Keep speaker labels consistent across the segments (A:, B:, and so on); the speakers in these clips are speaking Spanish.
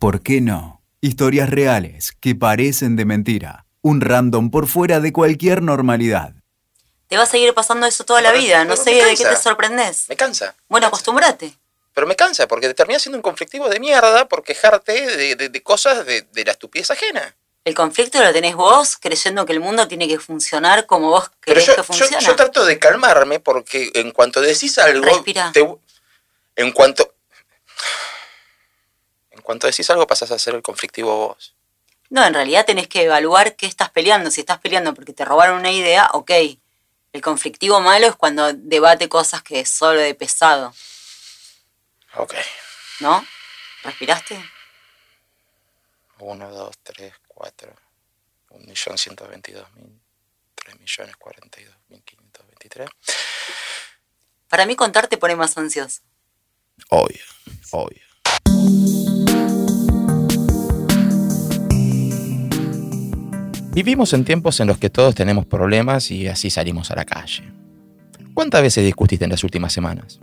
A: ¿Por qué no? Historias reales que parecen de mentira. Un random por fuera de cualquier normalidad.
B: Te va a seguir pasando eso toda la vida. No sé de qué te sorprendes.
C: Me cansa.
B: Bueno, acostúmbrate.
C: Pero me cansa porque te termina siendo un conflictivo de mierda por quejarte de, de- de cosas de, de la estupidez ajena.
B: El conflicto lo tenés vos creyendo que el mundo tiene que funcionar como vos querés
C: yo,
B: que
C: yo,
B: funcione.
C: yo trato de calmarme porque en cuanto decís algo.
B: Respira.
C: te- en cuanto. En cuanto decís algo pasás a ser el conflictivo vos.
B: No, en realidad tenés que evaluar qué estás peleando. Si estás peleando porque te robaron una idea, ok. El conflictivo malo es cuando debate cosas que es solo de pesado,
C: Ok.
B: ¿no? ¿Respiraste?
C: 1, 2, 3, 4. 1.122.000. 3.042.523.
B: Para mí contar te pone más ansioso.
C: Obvio, obvio. Vivimos en tiempos en los que todos tenemos problemas y así salimos a la calle. ¿Cuántas veces discutiste en las últimas semanas?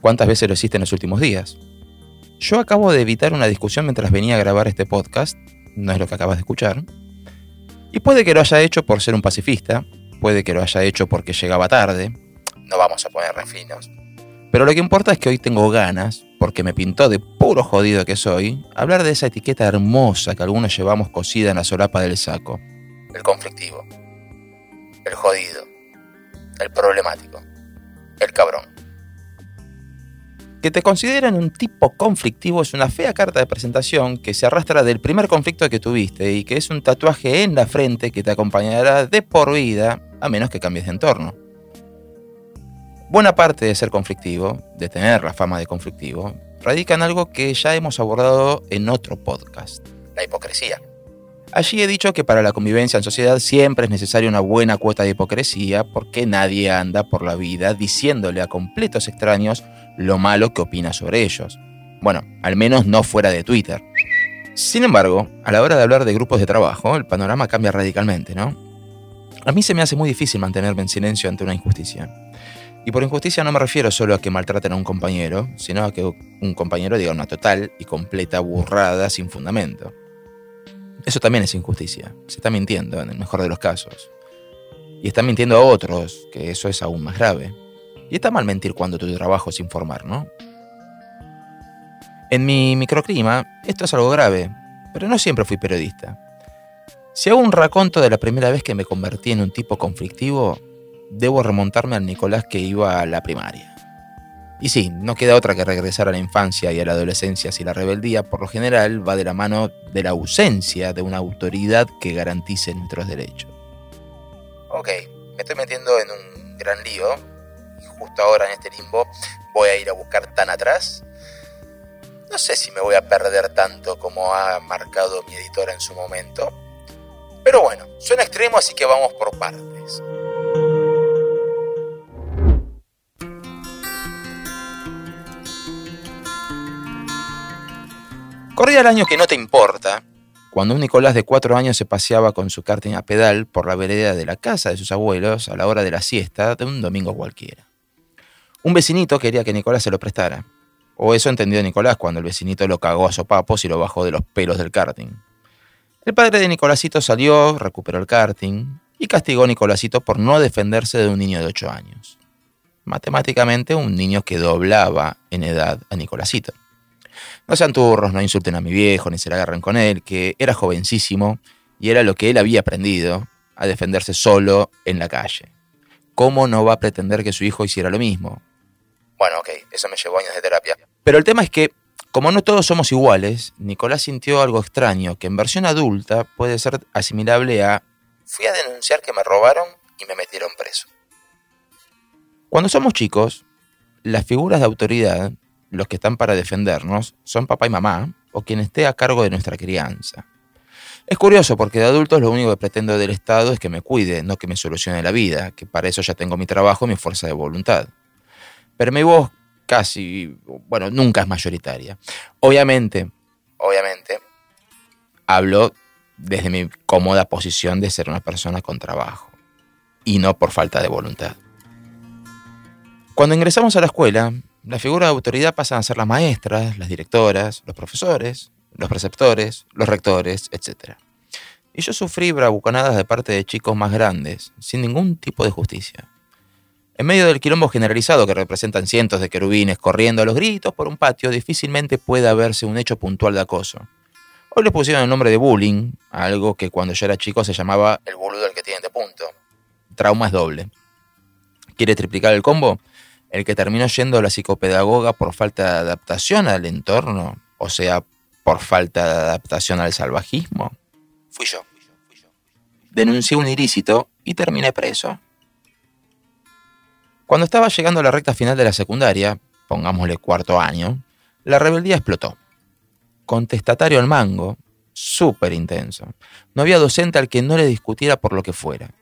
C: ¿Cuántas veces lo hiciste en los últimos días? Yo acabo de evitar una discusión mientras venía a grabar este podcast, no es lo que acabas de escuchar, y puede que lo haya hecho por ser un pacifista, puede que lo haya hecho porque llegaba tarde, no vamos a poner refinos, pero lo que importa es que hoy tengo ganas, porque me pintó de puro jodido que soy, hablar de esa etiqueta hermosa que algunos llevamos cosida en la solapa del saco. El conflictivo. El jodido. El problemático. El cabrón. Que te consideren un tipo conflictivo es una fea carta de presentación que se arrastra del primer conflicto que tuviste y que es un tatuaje en la frente que te acompañará de por vida a menos que cambies de entorno. Buena parte de ser conflictivo, de tener la fama de conflictivo, radica en algo que ya hemos abordado en otro podcast, la hipocresía. Allí he dicho que para la convivencia en sociedad siempre es necesaria una buena cuota de hipocresía porque nadie anda por la vida diciéndole a completos extraños lo malo que opina sobre ellos. Bueno, al menos no fuera de Twitter. Sin embargo, a la hora de hablar de grupos de trabajo, el panorama cambia radicalmente, ¿no? A mí se me hace muy difícil mantenerme en silencio ante una injusticia. Y por injusticia no me refiero solo a que maltraten a un compañero, sino a que un compañero diga una total y completa burrada sin fundamento. Eso también es injusticia. Se está mintiendo en el mejor de los casos. Y está mintiendo a otros, que eso es aún más grave. Y está mal mentir cuando tu trabajo es informar, ¿no? En mi microclima, esto es algo grave, pero no siempre fui periodista. Si hago un raconto de la primera vez que me convertí en un tipo conflictivo, debo remontarme al Nicolás que iba a la primaria. Y sí, no queda otra que regresar a la infancia y a la adolescencia si la rebeldía, por lo general, va de la mano de la ausencia de una autoridad que garantice nuestros derechos. Ok, me estoy metiendo en un gran lío y justo ahora en este limbo voy a ir a buscar tan atrás. No sé si me voy a perder tanto como ha marcado mi editora en su momento. Pero bueno, suena extremo así que vamos por partes. Corría el año que no te importa, cuando un Nicolás de cuatro años se paseaba con su karting a pedal por la vereda de la casa de sus abuelos a la hora de la siesta de un domingo cualquiera. Un vecinito quería que Nicolás se lo prestara, o eso entendió Nicolás cuando el vecinito lo cagó a sopapos y lo bajó de los pelos del karting. El padre de Nicolásito salió, recuperó el karting y castigó a Nicolásito por no defenderse de un niño de ocho años. Matemáticamente, un niño que doblaba en edad a Nicolásito. No sean turros, no insulten a mi viejo, ni se la agarren con él, que era jovencísimo y era lo que él había aprendido a defenderse solo en la calle. ¿Cómo no va a pretender que su hijo hiciera lo mismo? Bueno, ok, eso me llevó años de terapia. Pero el tema es que, como no todos somos iguales, Nicolás sintió algo extraño que en versión adulta puede ser asimilable a fui a denunciar que me robaron y me metieron preso. Cuando somos chicos, las figuras de autoridad, los que están para defendernos, son papá y mamá o quien esté a cargo de nuestra crianza. Es curioso porque de adultos lo único que pretendo del Estado es que me cuide, no que me solucione la vida, que para eso ya tengo mi trabajo y mi fuerza de voluntad. Pero mi voz casi, bueno, nunca es mayoritaria. Obviamente, obviamente, hablo desde mi cómoda posición de ser una persona con trabajo y no por falta de voluntad. Cuando ingresamos a la escuela, la figura de autoridad pasan a ser las maestras, las directoras, los profesores, los preceptores, los rectores, etc. Y yo sufrí bravuconadas de parte de chicos más grandes, sin ningún tipo de justicia. En medio del quilombo generalizado que representan cientos de querubines corriendo a los gritos por un patio, difícilmente puede haberse un hecho puntual de acoso. Hoy le pusieron el nombre de bullying, algo que cuando yo era chico se llamaba el boludo el que tiene de punto. Trauma es doble. ¿Quiere triplicar el combo? El que terminó yendo a la psicopedagoga por falta de adaptación al entorno, o sea, por falta de adaptación al salvajismo. Fui yo. Denuncié un ilícito y terminé preso. Cuando estaba llegando a la recta final de la secundaria, pongámosle cuarto año, la rebeldía explotó. Contestatario al mango, súper intenso. No había docente al que no le discutiera por lo que fuera.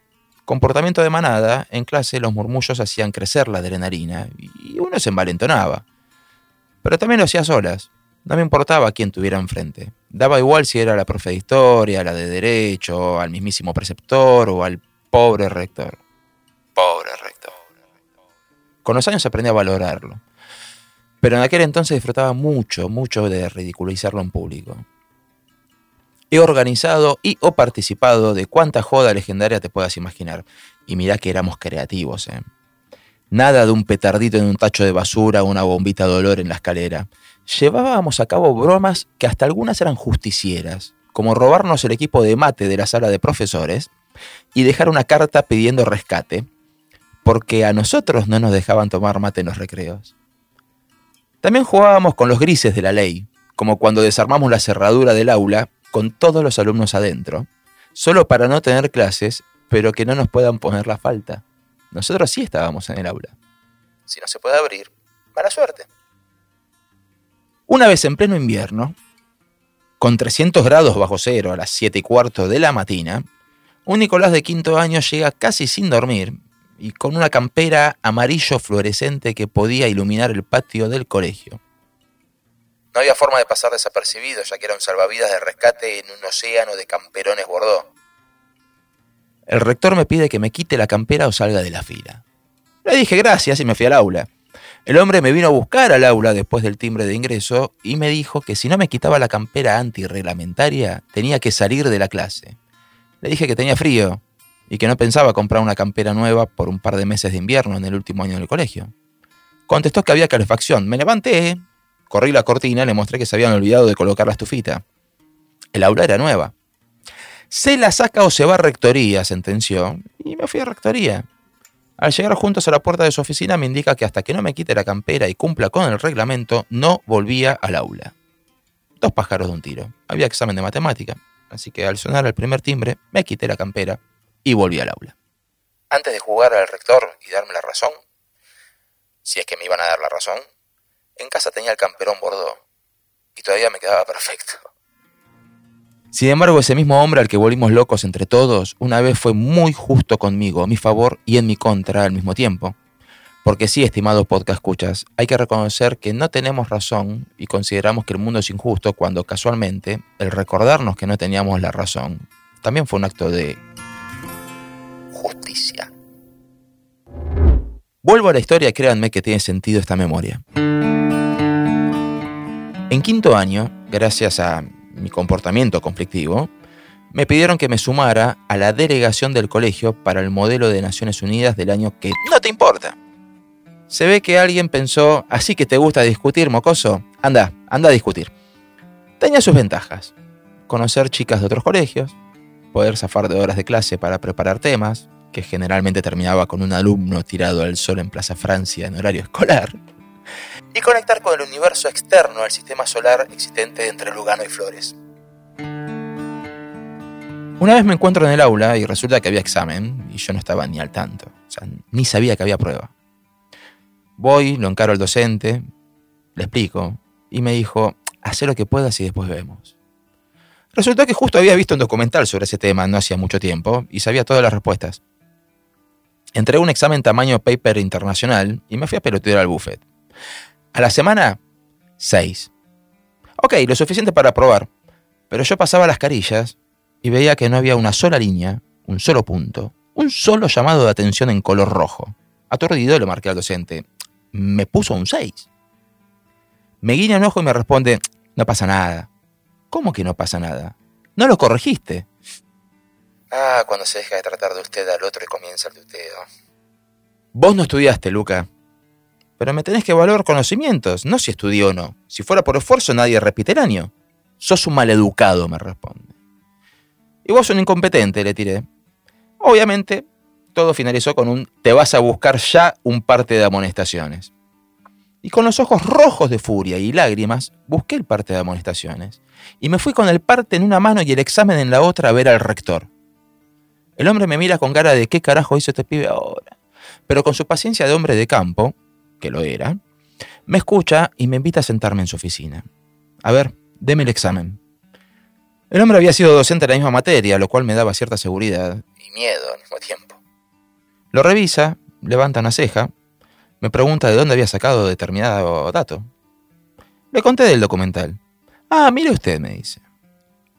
C: Comportamiento de manada, en clase los murmullos hacían crecer la adrenalina y uno se envalentonaba. Pero también lo hacía solas. No me importaba quién tuviera enfrente. Daba igual si era la profe de historia, la de derecho, al mismísimo preceptor o al pobre rector. Pobre rector. Con los años aprendí a valorarlo. Pero en aquel entonces disfrutaba mucho, mucho de ridiculizarlo en público. He organizado y o participado de cuánta joda legendaria te puedas imaginar. Y mirá que éramos creativos, ¿eh? Nada de un petardito en un tacho de basura o una bombita de olor en la escalera llevábamos a cabo bromas que hasta algunas eran justicieras, como robarnos el equipo de mate de la sala de profesores y dejar una carta pidiendo rescate, porque a nosotros no nos dejaban tomar mate en los recreos. También jugábamos con los grises de la ley, como cuando desarmamos la cerradura del aula con todos los alumnos adentro, solo para no tener clases, pero que no nos puedan poner la falta. Nosotros sí estábamos en el aula. Si no se puede abrir, mala suerte. Una vez en pleno invierno, con 300 grados bajo cero a las 7 y cuarto de la mañana, un Nicolás de quinto año llega casi sin dormir y con una campera amarillo fluorescente que podía iluminar el patio del colegio. No había forma de pasar desapercibido, ya que era un salvavidas de rescate en un océano de camperones bordó. El rector me pide que me quite la campera o salga de la fila. Le dije gracias y me fui al aula. El hombre me vino a buscar al aula después del timbre de ingreso y me dijo que si no me quitaba la campera antirreglamentaria tenía que salir de la clase. Le dije que tenía frío y que no pensaba comprar una campera nueva por un par de meses de invierno en el último año del colegio. Contestó que había calefacción. Me levanté, corrí la cortina, le mostré que se habían olvidado de colocar la estufita. El aula era nueva. Se la saca o se va a rectoría, sentenció, y me fui a rectoría. Al llegar juntos a la puerta de su oficina me indica que hasta que no me quite la campera y cumpla con el reglamento, no volvía al aula. Dos pájaros de un tiro. Había examen de matemática, así que al sonar el primer timbre me quité la campera y volví al aula. Antes de jugar al rector y darme la razón, si es que me iban a dar la razón, en casa tenía el camperón bordó y todavía me quedaba perfecto. Sin embargo, ese mismo hombre al que volvimos locos entre todos, una vez fue muy justo conmigo, a mi favor y en mi contra al mismo tiempo. Porque sí, estimados podcast escuchas, hay que reconocer que no tenemos razón y consideramos que el mundo es injusto cuando casualmente el recordarnos que no teníamos la razón también fue un acto de justicia. Vuelvo a la historia créanme que tiene sentido esta memoria. En quinto año, gracias a mi comportamiento conflictivo, me pidieron que me sumara a la delegación del colegio para el modelo de Naciones Unidas del año que no te importa. Se ve que alguien pensó, así que te gusta discutir, mocoso, anda, anda a discutir. Tenía sus ventajas. Conocer chicas de otros colegios, poder zafar de horas de clase para preparar temas, que generalmente terminaba con un alumno tirado al sol en Plaza Francia en horario escolar, y conectar con el universo externo al sistema solar existente entre Lugano y Flores. Una vez me encuentro en el aula y resulta que había examen y yo no estaba ni al tanto, o sea, ni sabía que había prueba. Voy, lo encaro al docente, le explico y me dijo, haz lo que puedas y después vemos. Resultó que justo había visto un documental sobre ese tema no hacía mucho tiempo y sabía todas las respuestas. Entré un examen tamaño paper internacional y me fui a pelotear al buffet. A la semana, 6. Ok, lo suficiente para probar. Pero yo pasaba las carillas y veía que no había una sola línea, un solo punto, un solo llamado de atención en color rojo. Aturdido le marqué al docente. Me puso un 6. Me guiña un ojo y me responde, no pasa nada. ¿Cómo que no pasa nada? No lo corregiste. Ah, cuando se deja de tratar de usted al otro y comienza el tuteo. Vos no estudiaste, Luca. Pero me tenés que evaluar conocimientos, no si estudió o no. Si fuera por esfuerzo, nadie repite el año. Sos un maleducado, me responde. Y vos un incompetente, le tiré. Obviamente, todo finalizó con un te vas a buscar ya un parte de amonestaciones. Y con los ojos rojos de furia y lágrimas, busqué el parte de amonestaciones. Y me fui con el parte en una mano y el examen en la otra a ver al rector. El hombre me mira con cara de qué carajo hizo este pibe ahora. Pero con su paciencia de hombre de campo, que lo era, me escucha y me invita a sentarme en su oficina. A ver, deme el examen. El hombre había sido docente de la misma materia, lo cual me daba cierta seguridad y miedo al mismo tiempo. Lo revisa, levanta una ceja, me pregunta de dónde había sacado determinado dato. Le conté del documental. Ah, mire usted, me dice.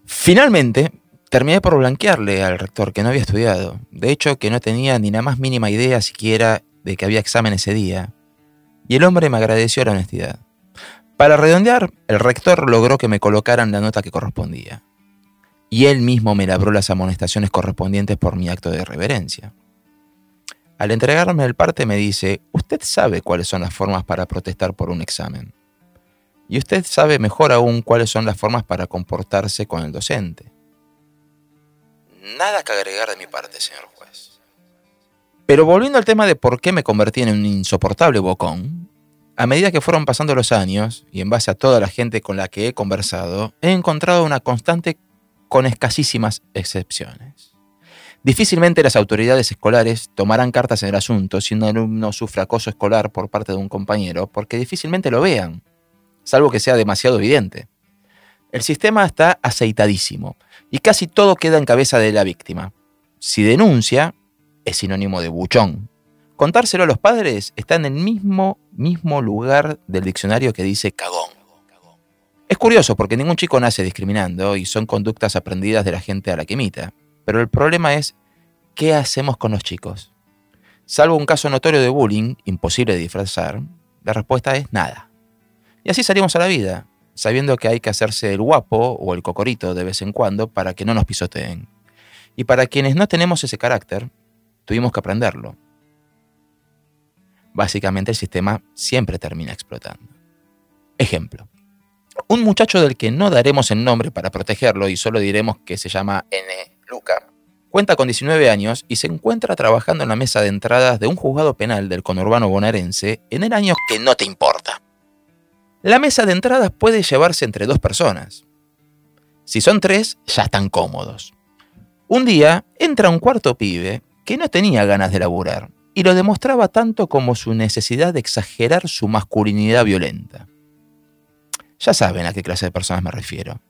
C: Finalmente, terminé por blanquearle al rector que no había estudiado. De hecho, que no tenía ni la más mínima idea siquiera de que había examen ese día. Y el hombre me agradeció la honestidad. Para redondear, el rector logró que me colocaran la nota que correspondía. Y él mismo me labró las amonestaciones correspondientes por mi acto de reverencia. Al entregarme el parte me dice, usted sabe cuáles son las formas para protestar por un examen. Y usted sabe mejor aún cuáles son las formas para comportarse con el docente. Nada que agregar de mi parte, señor juez. Pero volviendo al tema de por qué me convertí en un insoportable bocón, a medida que fueron pasando los años, y en base a toda la gente con la que he conversado, he encontrado una constante con escasísimas excepciones. Difícilmente las autoridades escolares tomarán cartas en el asunto si un alumno sufre acoso escolar por parte de un compañero, porque difícilmente lo vean, salvo que sea demasiado evidente. El sistema está aceitadísimo y casi todo queda en cabeza de la víctima. Si denuncia, es sinónimo de buchón. Contárselo a los padres está en el mismo, mismo lugar del diccionario que dice cagón. Es curioso porque ningún chico nace discriminando y son conductas aprendidas de la gente a la que imita. Pero el problema es, ¿qué hacemos con los chicos? Salvo un caso notorio de bullying, imposible de disfrazar, la respuesta es nada. Y así salimos a la vida, sabiendo que hay que hacerse el guapo o el cocorito de vez en cuando para que no nos pisoteen. Y para quienes no tenemos ese carácter, tuvimos que aprenderlo. Básicamente el sistema siempre termina explotando. Ejemplo. Un muchacho del que no daremos el nombre para protegerlo y solo diremos que se llama N. Luca, cuenta con 19 años y se encuentra trabajando en la mesa de entradas de un juzgado penal del conurbano bonaerense en el año que no te importa. La mesa de entradas puede llevarse entre dos personas. Si son tres, ya están cómodos. Un día entra un cuarto pibe que no tenía ganas de laburar y lo demostraba tanto como su necesidad de exagerar su masculinidad violenta. Ya saben a qué clase de personas me refiero.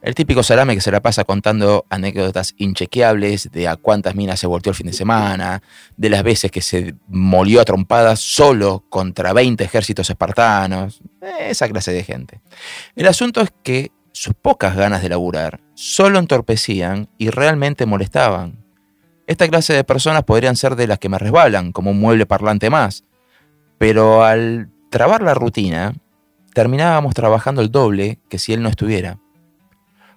C: El típico salame que se la pasa contando anécdotas inchequeables de a cuántas minas se volteó el fin de semana, de las veces que se molió a trompadas solo contra 20 ejércitos espartanos, esa clase de gente. El asunto es que sus pocas ganas de laburar solo entorpecían y realmente molestaban. Esta clase de personas podrían ser de las que me resbalan, como un mueble parlante más, pero al trabar la rutina, terminábamos trabajando el doble que si él no estuviera.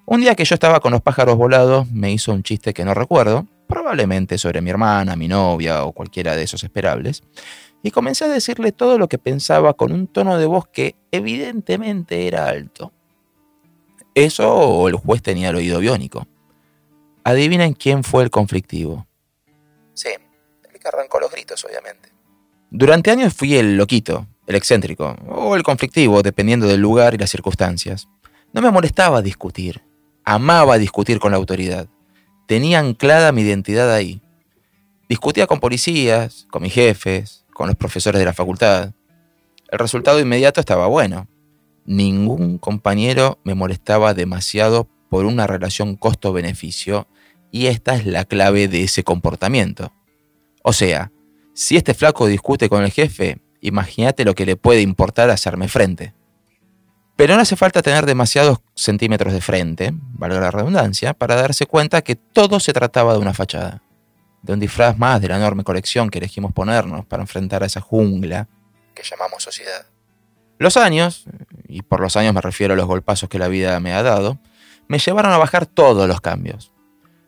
C: Un día que yo estaba con los pájaros volados, me hizo un chiste que no recuerdo, probablemente sobre mi hermana, mi novia o cualquiera de esos esperables, y comencé a decirle todo lo que pensaba con un tono de voz que evidentemente era alto. Eso o el juez tenía el oído biónico. Adivinen quién fue el conflictivo. Sí, el que arrancó los gritos, obviamente. Durante años fui el loquito, el excéntrico, o el conflictivo, dependiendo del lugar y las circunstancias. No me molestaba discutir, amaba discutir con la autoridad. Tenía anclada mi identidad ahí. Discutía con policías, con mis jefes, con los profesores de la facultad. El resultado inmediato estaba bueno. Ningún compañero me molestaba demasiado por una relación costo-beneficio y esta es la clave de ese comportamiento. O sea, si este flaco discute con el jefe, imagínate lo que le puede importar hacerme frente. Pero no hace falta tener demasiados centímetros de frente, valga la redundancia, para darse cuenta que todo se trataba de una fachada, de un disfraz más de la enorme colección que elegimos ponernos para enfrentar a esa jungla que llamamos sociedad. Los años, y por los años me refiero a los golpazos que la vida me ha dado, me llevaron a bajar todos los cambios.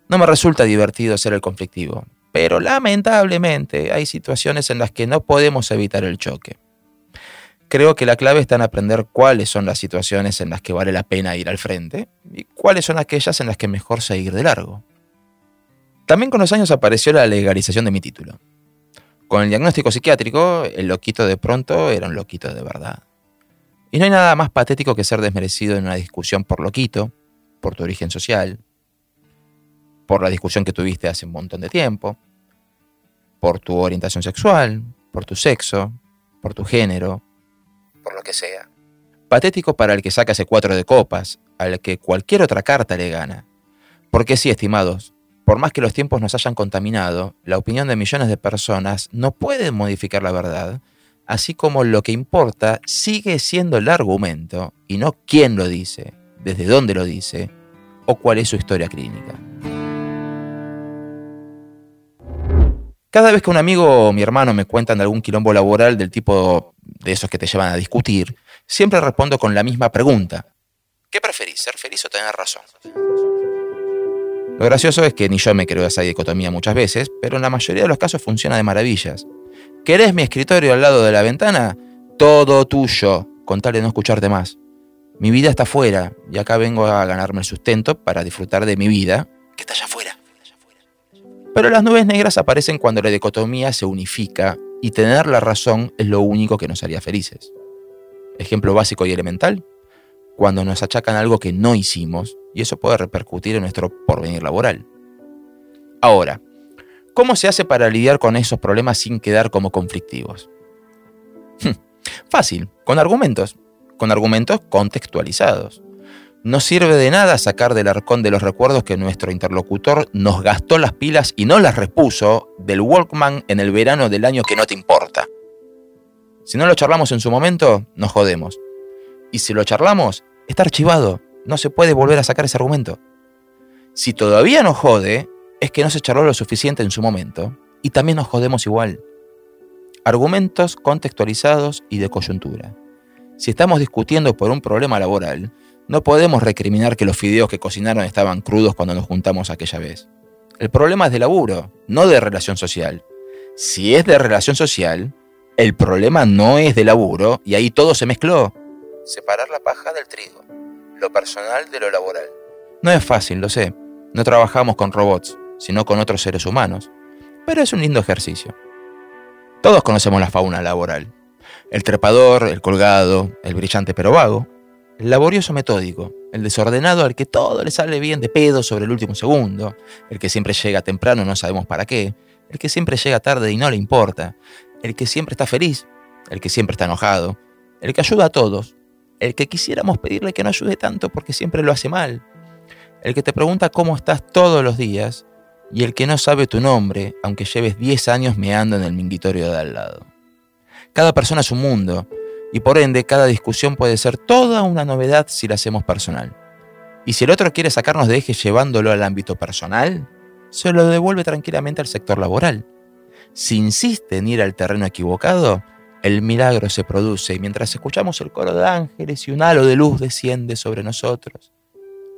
C: No me resulta divertido ser el conflictivo, pero lamentablemente hay situaciones en las que no podemos evitar el choque. Creo que la clave está en aprender cuáles son las situaciones en las que vale la pena ir al frente y cuáles son aquellas en las que mejor seguir de largo. También con los años apareció la legalización de mi título. Con el diagnóstico psiquiátrico, el loquito de pronto era un loquito de verdad. Y no hay nada más patético que ser desmerecido en una discusión por loquito, por tu origen social, por la discusión que tuviste hace un montón de tiempo, por tu orientación sexual, por tu sexo, por tu género, por lo que sea. Patético para el que saca ese cuatro de copas, al que cualquier otra carta le gana. Porque sí, estimados, por más que los tiempos nos hayan contaminado, la opinión de millones de personas no puede modificar la verdad, así como lo que importa sigue siendo el argumento y no quién lo dice, desde dónde lo dice o cuál es su historia clínica. Cada vez que un amigo o mi hermano me cuentan de algún quilombo laboral del tipo de esos que te llevan a discutir, siempre respondo con la misma pregunta. ¿Qué preferís, ser feliz o tener razón? Lo gracioso es que ni yo me creo esa dicotomía muchas veces, pero en la mayoría de los casos funciona de maravillas. ¿Querés mi escritorio al lado de la ventana? Todo tuyo, con tal de no escucharte más. Mi vida está afuera y acá vengo a ganarme el sustento para disfrutar de mi vida. Pero las nubes negras aparecen cuando la dicotomía se unifica y tener la razón es lo único que nos haría felices. Ejemplo básico y elemental, cuando nos achacan algo que no hicimos y eso puede repercutir en nuestro porvenir laboral. Ahora, ¿cómo se hace para lidiar con esos problemas sin quedar como conflictivos? Hm, fácil, con argumentos, con argumentos contextualizados. No sirve de nada sacar del arcón de los recuerdos que nuestro interlocutor nos gastó las pilas y no las repuso del Walkman en el verano del año que no te importa. Si no lo charlamos en su momento, nos jodemos. Y si lo charlamos, está archivado. No se puede volver a sacar ese argumento. Si todavía nos jode, es que no se charló lo suficiente en su momento. Y también nos jodemos igual. Argumentos contextualizados y de coyuntura. Si estamos discutiendo por un problema laboral, no podemos recriminar que los fideos que cocinaron estaban crudos cuando nos juntamos aquella vez. El problema es de laburo, no de relación social. Si es de relación social, el problema no es de laburo y ahí todo se mezcló. Separar la paja del trigo, lo personal de lo laboral. No es fácil, lo sé. No trabajamos con robots, sino con otros seres humanos. Pero es un lindo ejercicio. Todos conocemos la fauna laboral. El trepador, el colgado, el brillante pero vago, el laborioso metódico, el desordenado al que todo le sale bien de pedo sobre el último segundo, el que siempre llega temprano no sabemos para qué, el que siempre llega tarde y no le importa, el que siempre está feliz, el que siempre está enojado, el que ayuda a todos, el que quisiéramos pedirle que no ayude tanto porque siempre lo hace mal, el que te pregunta cómo estás todos los días y el que no sabe tu nombre aunque lleves 10 años meando en el minguitorio de al lado. Cada persona es un mundo y por ende cada discusión puede ser toda una novedad si la hacemos personal. Y si el otro quiere sacarnos de eje llevándolo al ámbito personal, se lo devuelve tranquilamente al sector laboral. Si insiste en ir al terreno equivocado, el milagro se produce y mientras escuchamos el coro de ángeles y un halo de luz desciende sobre nosotros,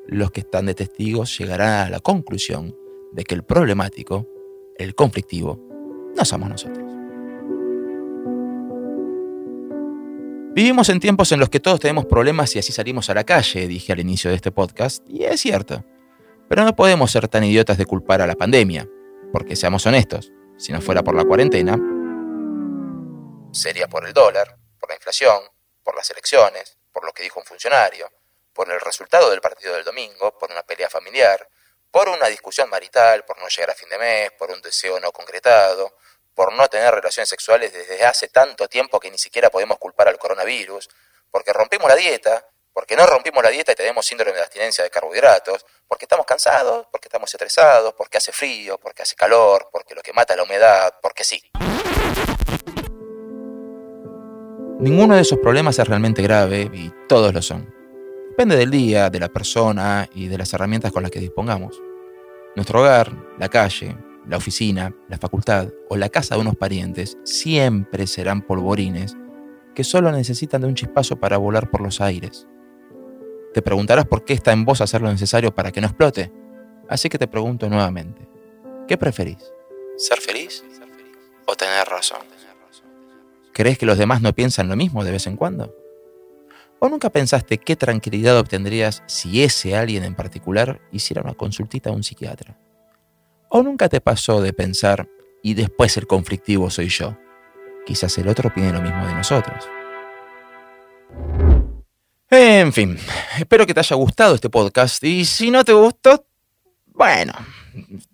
C: los que están de testigos llegarán a la conclusión de que el problemático, el conflictivo, no somos nosotros. Vivimos en tiempos en los que todos tenemos problemas y así salimos a la calle, dije al inicio de este podcast, y es cierto. Pero no podemos ser tan idiotas de culpar a la pandemia, porque seamos honestos, si no fuera por la cuarentena, sería por el dólar, por la inflación, por las elecciones, por lo que dijo un funcionario, por el resultado del partido del domingo, por una pelea familiar, por una discusión marital, por no llegar a fin de mes, por un deseo no concretado, por no tener relaciones sexuales desde hace tanto tiempo que ni siquiera podemos culpar al coronavirus, porque rompimos la dieta, porque no rompimos la dieta y tenemos síndrome de abstinencia de carbohidratos, porque estamos cansados, porque estamos estresados, porque hace frío, porque hace calor, porque lo que mata es la humedad, porque sí. Ninguno de esos problemas es realmente grave y todos lo son. Depende del día, de la persona y de las herramientas con las que dispongamos. Nuestro hogar, la calle, la oficina, la facultad o la casa de unos parientes siempre serán polvorines que solo necesitan de un chispazo para volar por los aires. Te preguntarás por qué está en vos hacer lo necesario para que no explote. Así que te pregunto nuevamente, ¿qué preferís? ¿Ser feliz o tener razón? ¿Crees que los demás no piensan lo mismo de vez en cuando? ¿O nunca pensaste qué tranquilidad obtendrías si ese alguien en particular hiciera una consultita a un psiquiatra? ¿O nunca te pasó de pensar, y después el conflictivo soy yo? Quizás el otro opine lo mismo de nosotros. En fin, espero que te haya gustado este podcast y si no te gustó, bueno,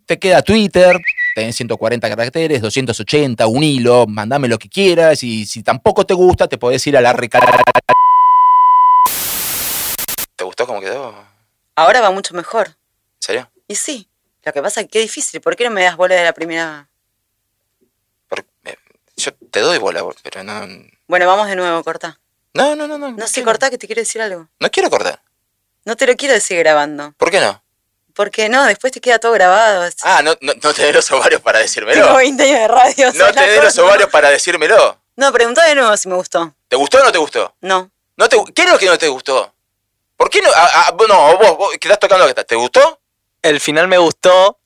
C: te queda Twitter, tenés 140 caracteres, 280, un hilo, mandame lo que quieras y si tampoco te gusta te podés ir a la recarga. ¿Te gustó cómo quedó?
B: Ahora va mucho mejor.
C: ¿En serio?
B: Y sí, lo que pasa es que es difícil. ¿Por qué no me das bola de la primera?
C: Porque, eh, yo te doy bola, pero no...
B: Bueno, vamos de nuevo, corta.
C: No, no, no, no.
B: No sé,
C: quiero.
B: corta, que te quiero decir algo.
C: No quiero cortar.
B: No te lo quiero decir grabando.
C: ¿Por qué no?
B: Porque no, después te queda todo grabado. Es-
C: Ah, no, no, no te dé los ovarios para decírmelo.
B: Tengo 20 años de radio.
C: No te
B: la
C: dé los ovarios para decírmelo.
B: No, preguntá de nuevo si me gustó.
C: ¿Te gustó o no te gustó?
B: No.
C: ¿No te, ¿Qué es lo que no te gustó? ¿Por qué no? Ah, ah, no, vos, vos que estás tocando que ¿Te gustó?
D: El final me gustó.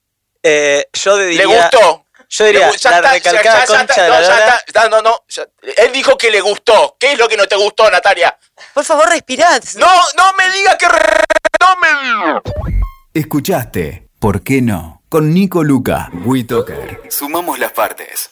D: Eh, yo diría.
C: ¿Le gustó?
D: Yo diría,
C: Le
D: la
C: está,
D: recalcada
C: ya- ya
D: concha
C: está,
D: de
C: no,
D: la
C: ya
D: lora.
C: está, ya, no, no, ya- Él dijo que le gustó. ¿Qué es lo que no te gustó, Natalia?
B: Por favor, respirad.
C: No, no me digas que... re- No me...
A: Escuchaste ¿Por qué no? Con Nico Luca, WeToker. Sumamos las partes.